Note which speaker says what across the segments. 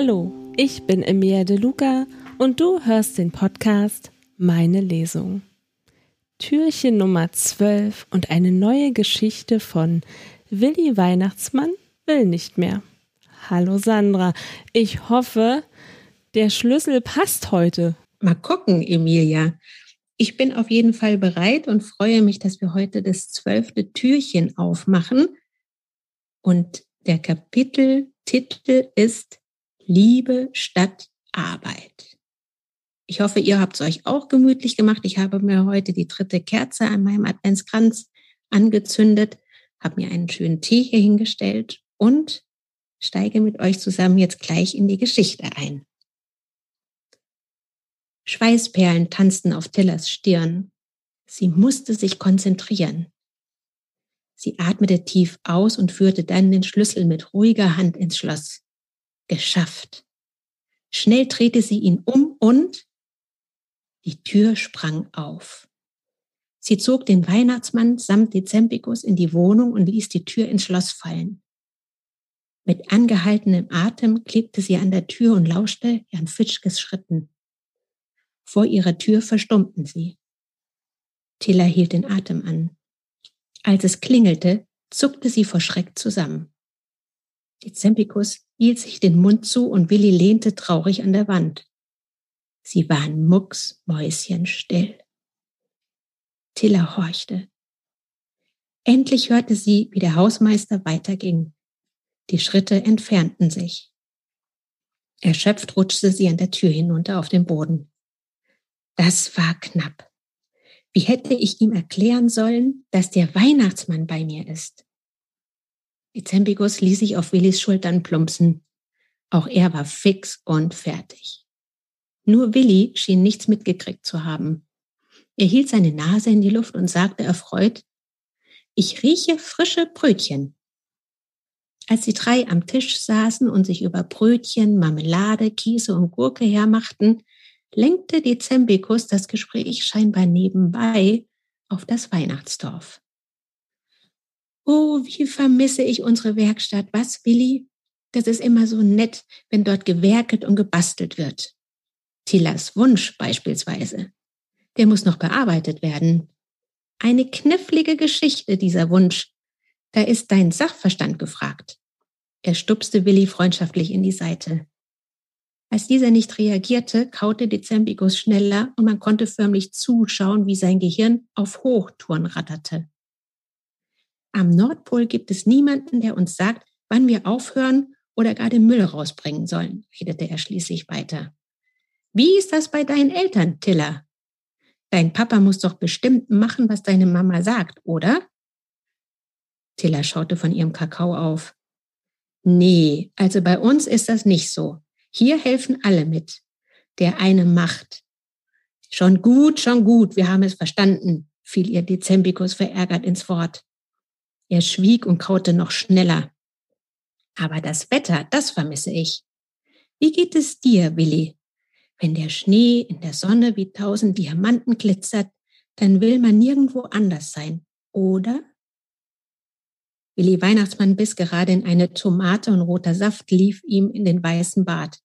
Speaker 1: Hallo, ich bin Emilia De Luca und du hörst den Podcast Meine Lesung. Türchen Nummer 12 und eine neue Geschichte von Willi Weihnachtsmann will nicht mehr. Hallo Sandra, ich hoffe, der Schlüssel passt heute.
Speaker 2: Mal gucken, Emilia. Ich bin auf jeden Fall bereit und freue mich, dass wir heute das zwölfte Türchen aufmachen. Und der Kapiteltitel ist Liebe statt Arbeit. Ich hoffe, ihr habt es euch auch gemütlich gemacht. Ich habe mir heute die dritte Kerze an meinem Adventskranz angezündet, habe mir einen schönen Tee hier hingestellt und steige mit euch zusammen jetzt gleich in die Geschichte ein. Schweißperlen tanzten auf Tillers Stirn. Sie musste sich konzentrieren. Sie atmete tief aus und führte dann den Schlüssel mit ruhiger Hand ins Schloss. Geschafft. Schnell drehte sie ihn um und die Tür sprang auf. Sie zog den Weihnachtsmann samt Dezempikus in die Wohnung und ließ die Tür ins Schloss fallen. Mit angehaltenem Atem klebte sie an der Tür und lauschte Jan Fitschkes Schritten. Vor ihrer Tür verstummten sie. Tilla hielt den Atem an. Als es klingelte, zuckte sie vor Schreck zusammen. Die Zempikus hielt sich den Mund zu und Willi lehnte traurig an der Wand. Sie waren mucksmäuschenstill. Tilla horchte. Endlich hörte sie, wie der Hausmeister weiterging. Die Schritte entfernten sich. Erschöpft rutschte sie an der Tür hinunter auf den Boden. Das war knapp. Wie hätte ich ihm erklären sollen, dass der Weihnachtsmann bei mir ist? Dezembigus ließ sich auf Willis Schultern plumpsen. Auch er war fix und fertig. Nur Willi schien nichts mitgekriegt zu haben. Er hielt seine Nase in die Luft und sagte erfreut, ich rieche frische Brötchen. Als die drei am Tisch saßen und sich über Brötchen, Marmelade, Kiese und Gurke hermachten, lenkte Dezembikus das Gespräch scheinbar nebenbei auf das Weihnachtsdorf. Oh, wie vermisse ich unsere Werkstatt, was, Willi? Das ist immer so nett, wenn dort gewerkelt und gebastelt wird. Tillas Wunsch beispielsweise. Der muss noch bearbeitet werden. Eine knifflige Geschichte, dieser Wunsch. Da ist dein Sachverstand gefragt. Er stupste Willi freundschaftlich in die Seite. Als dieser nicht reagierte, kaute Dezembigus schneller und man konnte förmlich zuschauen, wie sein Gehirn auf Hochtouren ratterte. Am Nordpol gibt es niemanden, der uns sagt, wann wir aufhören oder gar den Müll rausbringen sollen, redete er schließlich weiter. Wie ist das bei deinen Eltern, Tiller? Dein Papa muss doch bestimmt machen, was deine Mama sagt, oder? Tiller schaute von ihrem Kakao auf. Nee, also bei uns ist das nicht so. Hier helfen alle mit. Der eine macht. Schon gut, schon gut, wir haben es verstanden, fiel ihr Dezembikus verärgert ins Wort. Er schwieg und kaute noch schneller. Aber das Wetter, das vermisse ich. Wie geht es dir, Willi? Wenn der Schnee in der Sonne wie tausend Diamanten glitzert, dann will man nirgendwo anders sein, oder? Willi Weihnachtsmann biss gerade in eine Tomate und roter Saft lief ihm in den weißen Bart.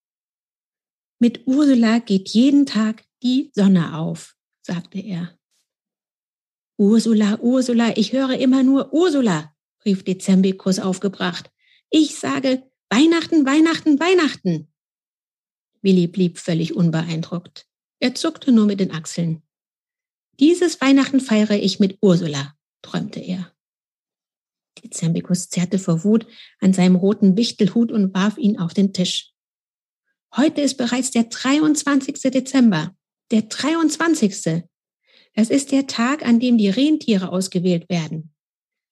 Speaker 2: Mit Ursula geht jeden Tag die Sonne auf, sagte er. Ursula, Ursula, ich höre immer nur Ursula, rief Dezembikus aufgebracht. Ich sage Weihnachten, Weihnachten, Weihnachten. Willi blieb völlig unbeeindruckt. Er zuckte nur mit den Achseln. Dieses Weihnachten feiere ich mit Ursula, träumte er. Dezembikus zerrte vor Wut an seinem roten Wichtelhut und warf ihn auf den Tisch. Heute ist bereits der 23. Dezember. Der 23. Das ist der Tag, an dem die Rentiere ausgewählt werden.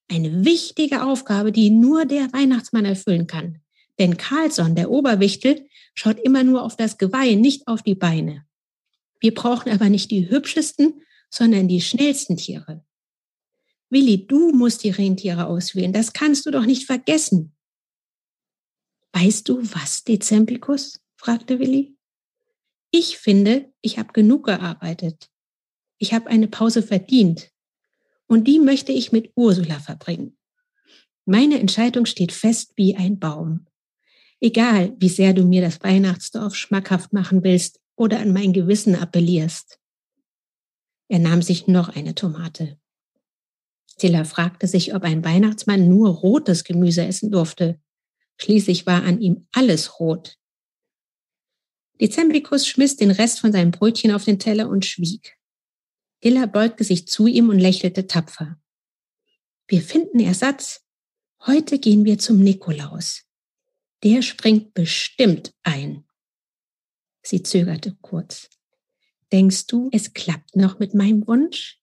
Speaker 2: Eine wichtige Aufgabe, die nur der Weihnachtsmann erfüllen kann. Denn Carlsson, der Oberwichtel, schaut immer nur auf das Geweih, nicht auf die Beine. Wir brauchen aber nicht die hübschesten, sondern die schnellsten Tiere. Willi, du musst die Rentiere auswählen. Das kannst du doch nicht vergessen. Weißt du was, Dezempikus? fragte Willi. Ich finde, ich habe genug gearbeitet. Ich habe eine Pause verdient. Und die möchte ich mit Ursula verbringen. Meine Entscheidung steht fest wie ein Baum. Egal, wie sehr du mir das Weihnachtsdorf schmackhaft machen willst oder an mein Gewissen appellierst. Er nahm sich noch eine Tomate. Tiller fragte sich, ob ein Weihnachtsmann nur rotes Gemüse essen durfte. Schließlich war an ihm alles rot. Dezembricus schmiss den Rest von seinem Brötchen auf den Teller und schwieg. Tiller beugte sich zu ihm und lächelte tapfer. Wir finden Ersatz. Heute gehen wir zum Nikolaus. Der springt bestimmt ein. Sie zögerte kurz. Denkst du, es klappt noch mit meinem Wunsch?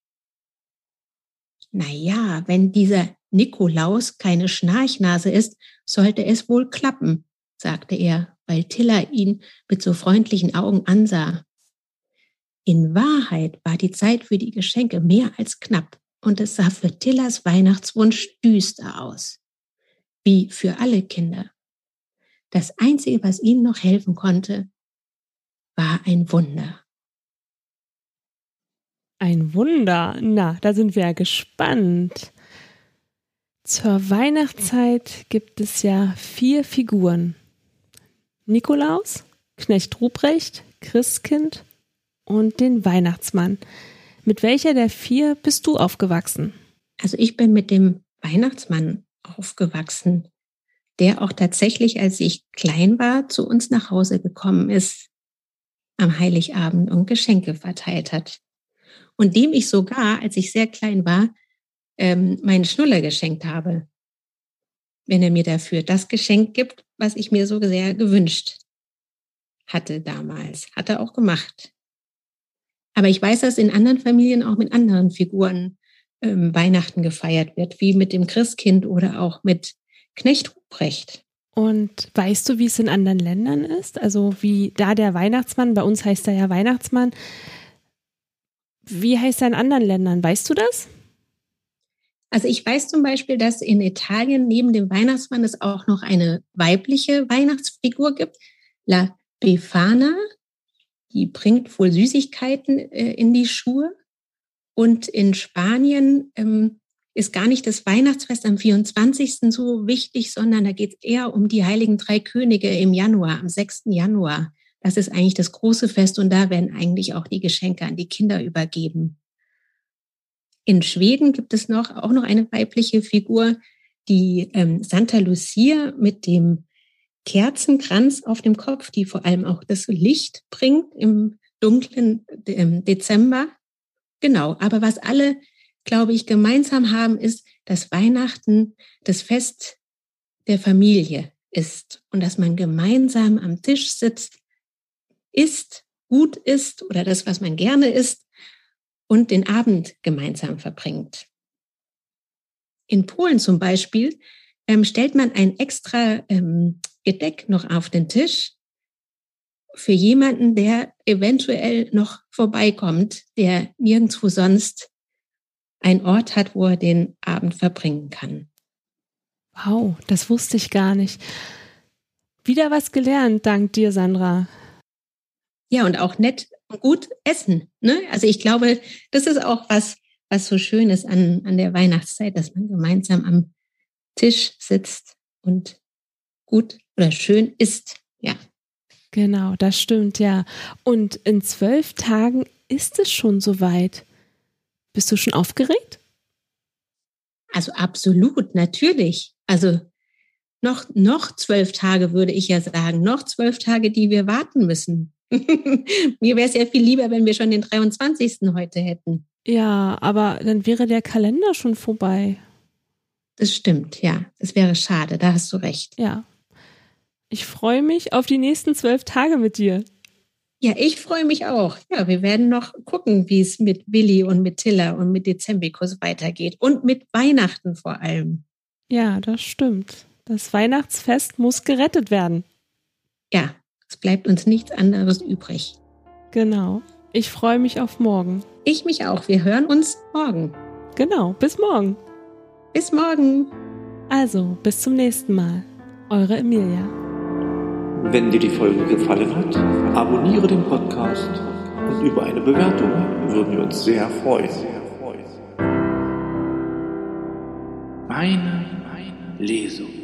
Speaker 2: Na ja, wenn dieser Nikolaus keine Schnarchnase ist, sollte es wohl klappen, sagte er, weil Tiller ihn mit so freundlichen Augen ansah. In Wahrheit war die Zeit für die Geschenke mehr als knapp und es sah für Tillers Weihnachtswunsch düster aus. Wie für alle Kinder. Das Einzige, was ihnen noch helfen konnte, war ein Wunder.
Speaker 1: Ein Wunder. Na, da sind wir ja gespannt. Zur Weihnachtszeit gibt es ja vier Figuren. Nikolaus, Knecht Ruprecht, Christkind und den Weihnachtsmann. Mit welcher der vier bist du aufgewachsen?
Speaker 2: Also ich bin mit dem Weihnachtsmann aufgewachsen, der auch tatsächlich, als ich klein war, zu uns nach Hause gekommen ist am Heiligabend und Geschenke verteilt hat und dem ich sogar, als ich sehr klein war, ähm, meinen Schnuller geschenkt habe. Wenn er mir dafür das Geschenk gibt, was ich mir so sehr gewünscht hatte damals. Hat er auch gemacht. Aber ich weiß, dass in anderen Familien auch mit anderen Figuren ähm, Weihnachten gefeiert wird, wie mit dem Christkind oder auch mit Knecht Ruprecht.
Speaker 1: Und weißt du, wie es in anderen Ländern ist? Also wie da der Weihnachtsmann, bei uns heißt er ja Weihnachtsmann, wie heißt er in anderen Ländern? Weißt du das?
Speaker 2: Also ich weiß zum Beispiel, dass in Italien neben dem Weihnachtsmann es auch noch eine weibliche Weihnachtsfigur gibt, La Befana. Die bringt wohl Süßigkeiten äh, in die Schuhe. Und in Spanien ähm, ist gar nicht das Weihnachtsfest am 24. so wichtig, sondern da geht es eher um die heiligen drei Könige im Januar, am 6. Januar. Das ist eigentlich das große Fest und da werden eigentlich auch die Geschenke an die Kinder übergeben. In Schweden gibt es noch auch noch eine weibliche Figur, die ähm, Santa Lucia mit dem Kerzenkranz auf dem Kopf, die vor allem auch das Licht bringt im dunklen Dezember. Genau, aber was alle, glaube ich, gemeinsam haben, ist, dass Weihnachten das Fest der Familie ist und dass man gemeinsam am Tisch sitzt isst, gut isst oder das, was man gerne isst und den Abend gemeinsam verbringt. In Polen zum Beispiel ähm, stellt man ein extra ähm, Gedeck noch auf den Tisch für jemanden, der eventuell noch vorbeikommt, der nirgendwo sonst ein Ort hat, wo er den Abend verbringen kann.
Speaker 1: Wow, das wusste ich gar nicht. Wieder was gelernt, dank dir, Sandra.
Speaker 2: Ja, und auch nett und gut essen. Ne? Also ich glaube, das ist auch was, was so schön ist an, an der Weihnachtszeit, dass man gemeinsam am Tisch sitzt und gut oder schön isst. Ja.
Speaker 1: Genau, das stimmt, ja. Und in zwölf Tagen ist es schon soweit. Bist du schon aufgeregt?
Speaker 2: Also absolut, natürlich. Also noch, noch zwölf Tage würde ich ja sagen, noch zwölf Tage, die wir warten müssen. Mir wäre es ja viel lieber, wenn wir schon den 23. heute hätten.
Speaker 1: Ja, aber dann wäre der Kalender schon vorbei.
Speaker 2: Das stimmt, ja. Das wäre schade, da hast du recht.
Speaker 1: Ja. Ich freue mich auf die nächsten zwölf Tage mit dir.
Speaker 2: Ja, ich freue mich auch. Ja, wir werden noch gucken, wie es mit Willi und mit Tilla und mit Dezembikus weitergeht. Und mit Weihnachten vor allem.
Speaker 1: Ja, das stimmt. Das Weihnachtsfest muss gerettet werden.
Speaker 2: Ja, es bleibt uns nichts anderes übrig.
Speaker 1: Genau. Ich freue mich auf morgen.
Speaker 2: Ich mich auch. Wir hören uns morgen.
Speaker 1: Genau. Bis morgen.
Speaker 2: Bis morgen.
Speaker 1: Also, bis zum nächsten Mal. Eure Emilia.
Speaker 3: Wenn dir die Folge gefallen hat, abonniere den Podcast und über eine Bewertung würden wir uns sehr freuen. Meine Lesung.